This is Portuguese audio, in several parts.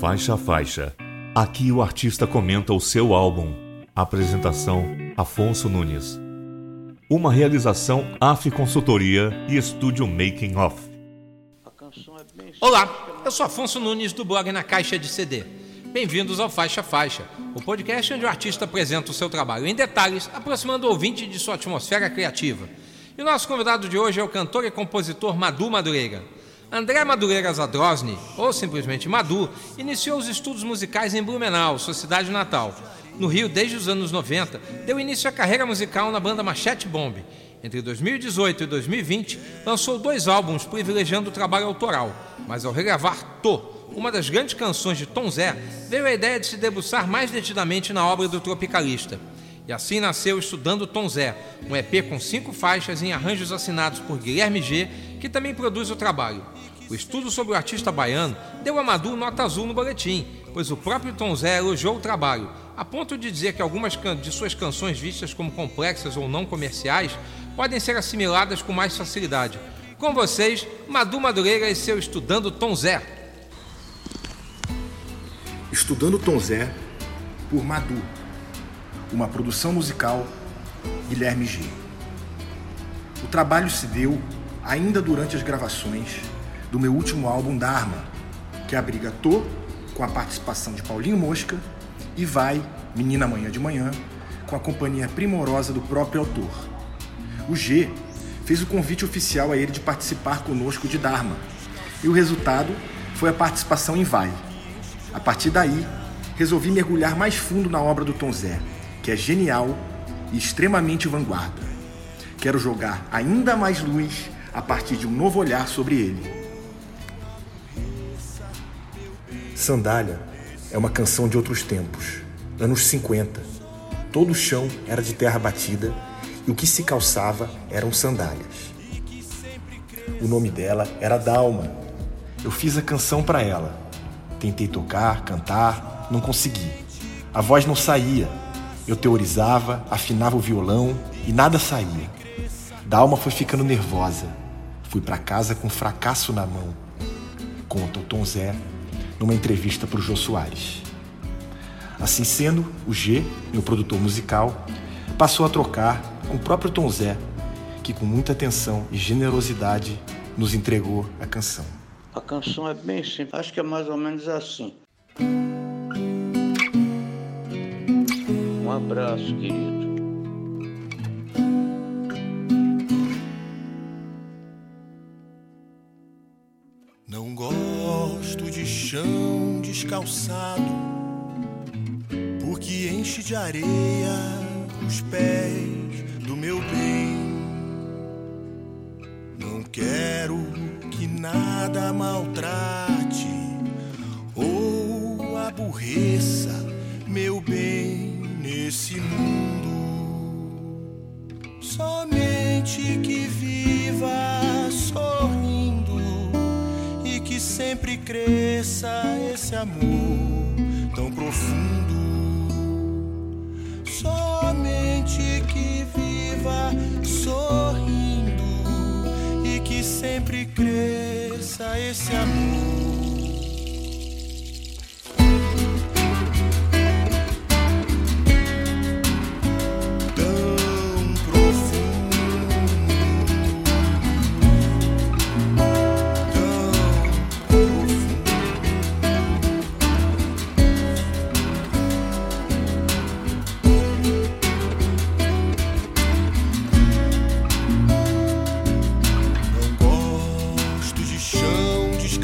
Faixa a faixa. Aqui o artista comenta o seu álbum. Apresentação: Afonso Nunes. Uma realização AF Consultoria e Estúdio Making Off. Olá, eu sou Afonso Nunes do blog Na Caixa de CD. Bem-vindos ao Faixa a Faixa, o podcast onde o artista apresenta o seu trabalho em detalhes, aproximando o ouvinte de sua atmosfera criativa. E o nosso convidado de hoje é o cantor e compositor Madu Madureira. André Madureira Zadrosny, ou simplesmente Madu, iniciou os estudos musicais em Blumenau, sua cidade natal. No Rio, desde os anos 90, deu início à carreira musical na banda Machete Bomb. Entre 2018 e 2020, lançou dois álbuns privilegiando o trabalho autoral, mas ao regravar Tô, uma das grandes canções de Tom Zé, veio a ideia de se debruçar mais detidamente na obra do tropicalista. E assim nasceu Estudando Tom Zé, um EP com cinco faixas em arranjos assinados por Guilherme G, que também produz o trabalho. O estudo sobre o artista baiano deu a Madu nota azul no boletim, pois o próprio Tom Zé elogiou o trabalho, a ponto de dizer que algumas de suas canções vistas como complexas ou não comerciais podem ser assimiladas com mais facilidade. Com vocês, Madu Madureira e seu Estudando Tom Zé. Estudando Tom Zé, por Madu. Uma produção musical, Guilherme G. O trabalho se deu ainda durante as gravações do meu último álbum Dharma, que abriga Tô, com a participação de Paulinho Mosca, e Vai, Menina Amanhã de Manhã, com a companhia primorosa do próprio autor. O G fez o convite oficial a ele de participar conosco de Dharma, e o resultado foi a participação em Vai. A partir daí, resolvi mergulhar mais fundo na obra do Tom Zé, que é genial e extremamente vanguarda. Quero jogar ainda mais luz a partir de um novo olhar sobre ele. Sandália é uma canção de outros tempos, anos 50. Todo o chão era de terra batida e o que se calçava eram sandálias. O nome dela era Dalma. Eu fiz a canção para ela. Tentei tocar, cantar, não consegui. A voz não saía. Eu teorizava, afinava o violão e nada saía. Dalma foi ficando nervosa. Fui para casa com fracasso na mão. Conta o Tom Zé numa entrevista para o Jô Soares. Assim sendo, o G, meu produtor musical, passou a trocar com o próprio Tom Zé, que com muita atenção e generosidade nos entregou a canção. A canção é bem simples, acho que é mais ou menos assim. Um abraço, querido. Descalçado, porque enche de areia os pés do meu bem. Não quero que nada maltrate ou aborreça meu bem sempre cresça esse amor tão profundo. Somente que viva sorrindo e que sempre cresça esse amor.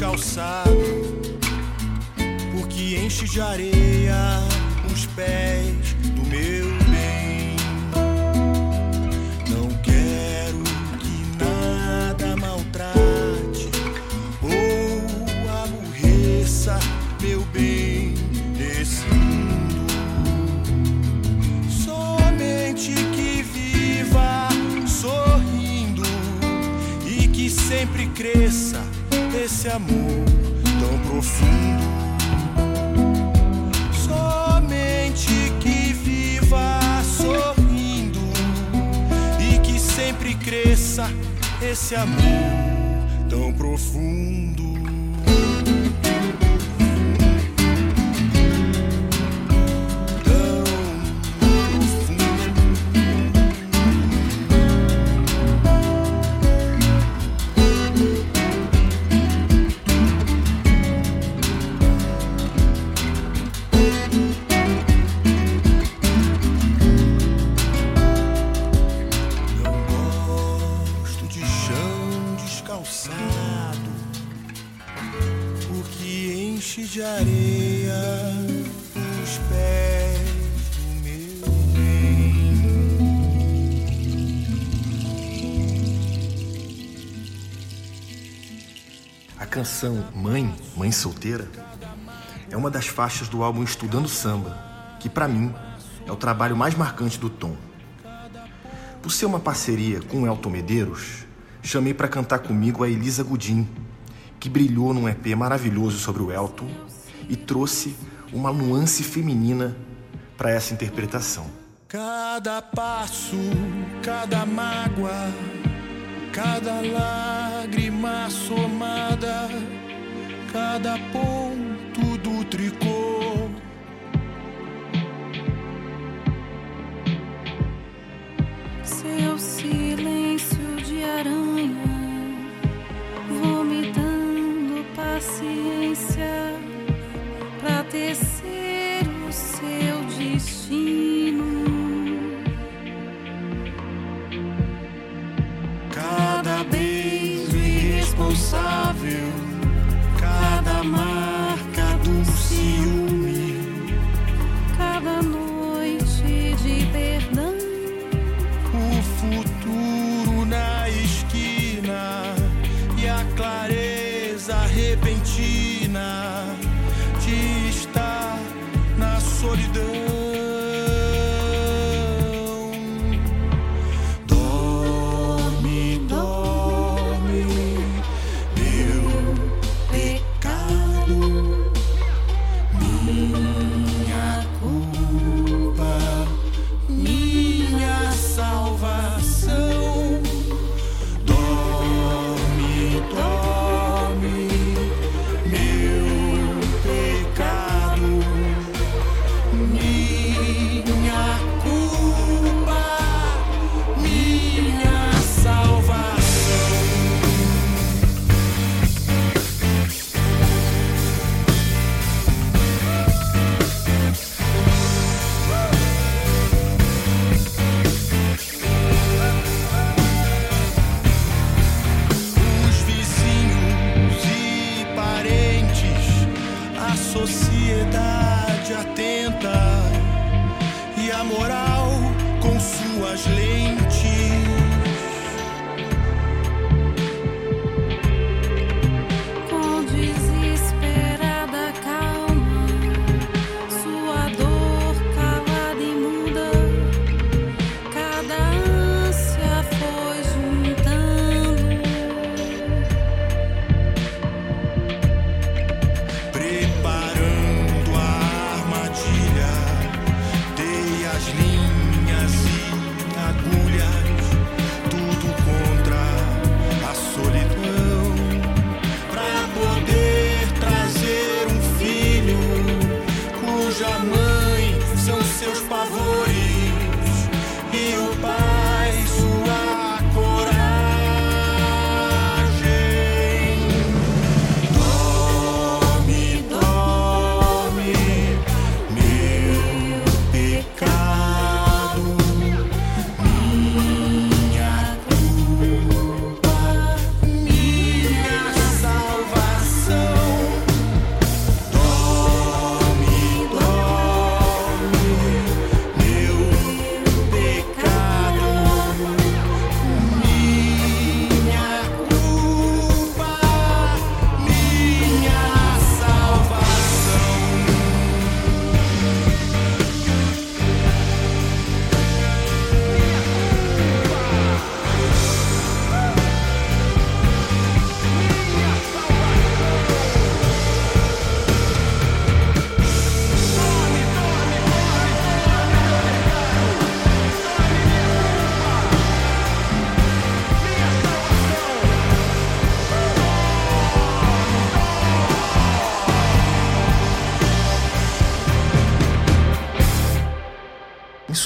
Chão descalçado, porque enche de areia os pés esse amor tão profundo. Somente que viva sorrindo e que sempre cresça esse amor tão profundo. Canção Mãe, Mãe Solteira é uma das faixas do álbum Estudando Samba, que para mim é o trabalho mais marcante do Tom. Por ser uma parceria com Elton Medeiros, chamei para cantar comigo a Elisa Gudim, que brilhou num EP maravilhoso sobre o Elton e trouxe uma nuance feminina para essa interpretação. Cada passo, cada mágoa, cada lágrima somada, cada ponto do tricô.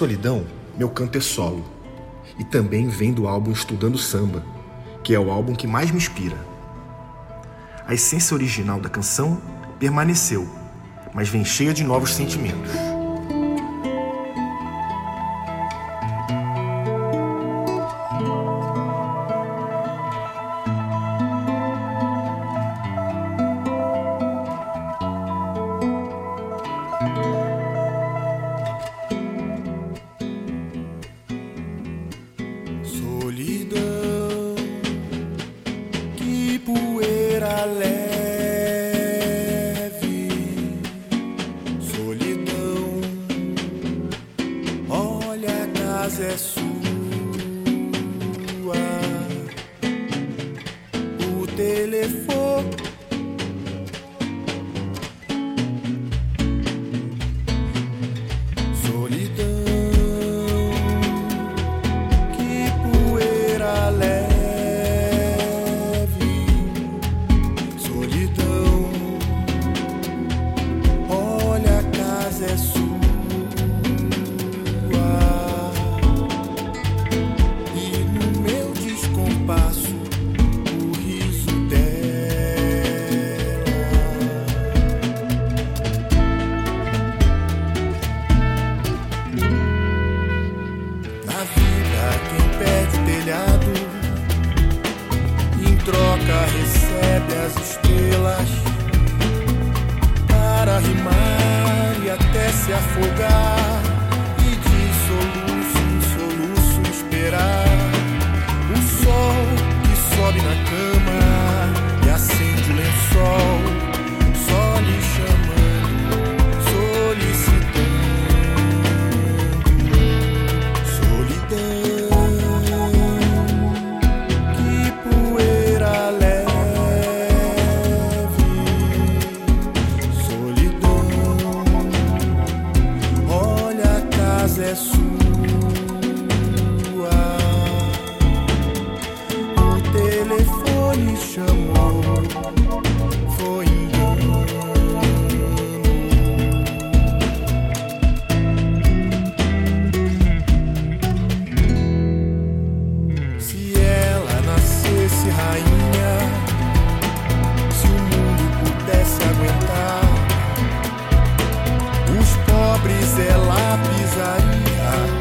Solidão, meu canto é solo. E também vem do álbum Estudando Samba, que é o álbum que mais me inspira. A essência original da canção permaneceu, mas vem cheia de novos sentimentos. A nascesse rainha, se o mundo pudesse aguentar, os pobres ela pisaria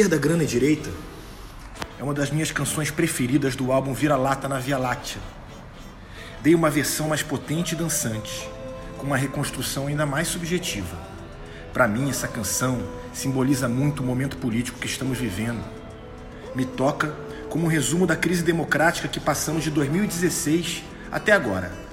Esquerda, Grana e Direita é uma das minhas canções preferidas do álbum Vira-Lata na Via Láctea. Dei uma versão mais potente e dançante, com uma reconstrução ainda mais subjetiva. Para mim, essa canção simboliza muito o momento político que estamos vivendo. Me toca como um resumo da crise democrática que passamos de 2016 até agora.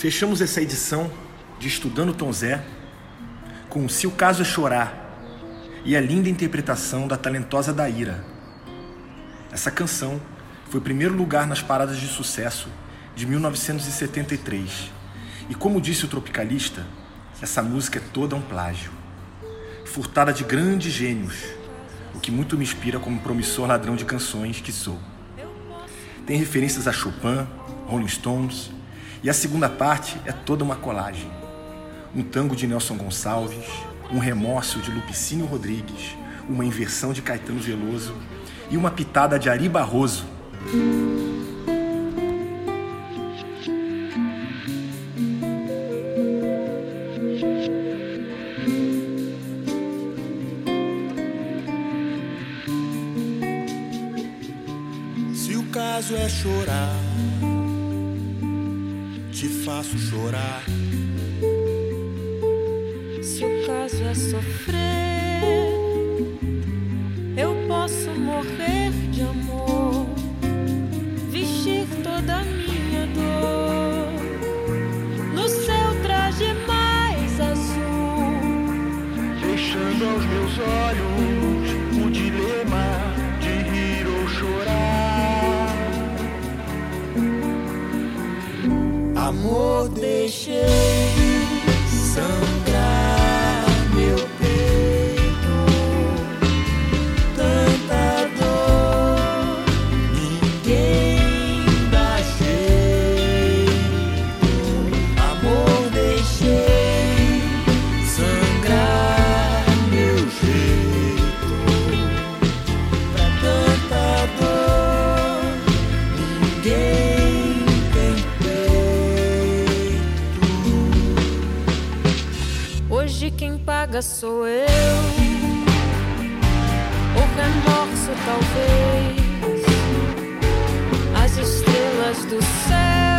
Fechamos essa edição de Estudando Tom Zé com Se o Caso é Chorar e a linda interpretação da talentosa Daíra. Essa canção foi primeiro lugar nas paradas de sucesso de 1973. E como disse o tropicalista, essa música é toda um plágio. Furtada de grandes gênios, o que muito me inspira como promissor ladrão de canções que sou. Tem referências a Chopin, Rolling Stones, e a segunda parte é toda uma colagem. Um tango de Nelson Gonçalves, um remorso de Lupicínio Rodrigues, uma inversão de Caetano Veloso e uma pitada de Ari Barroso. Paga sou eu. O remorso, talvez. As estrelas do céu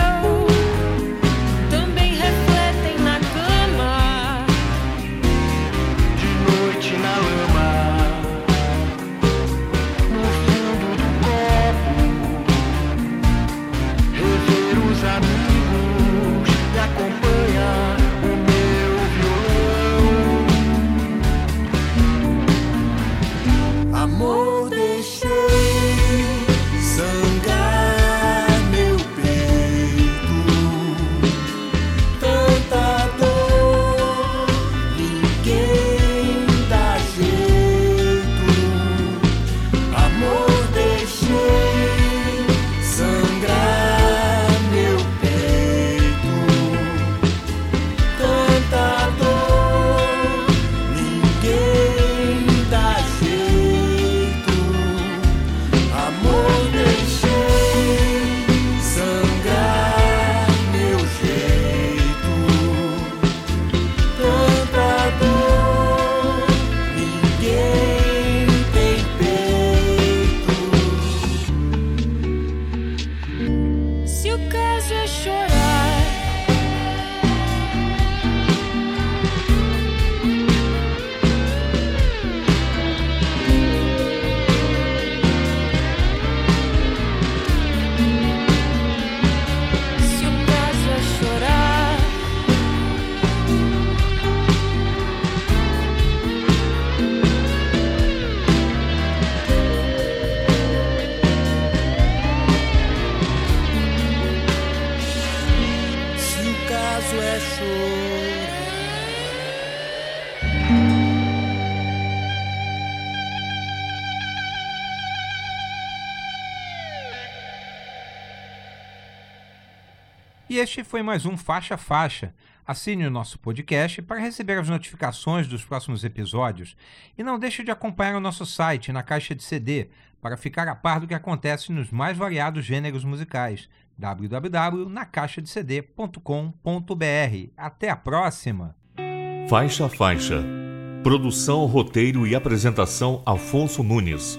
E este foi mais um Faixa Faixa. Assine o nosso podcast para receber as notificações dos próximos episódios e não deixe de acompanhar o nosso site na caixa de CD para ficar a par do que acontece nos mais variados gêneros musicais. www.nacaixadecd.com.br. Até a próxima! Faixa Faixa. Produção, roteiro e apresentação Afonso Nunes.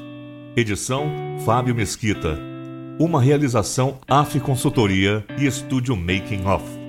Edição Fábio Mesquita. Uma realização AF Consultoria e Estúdio Making Off.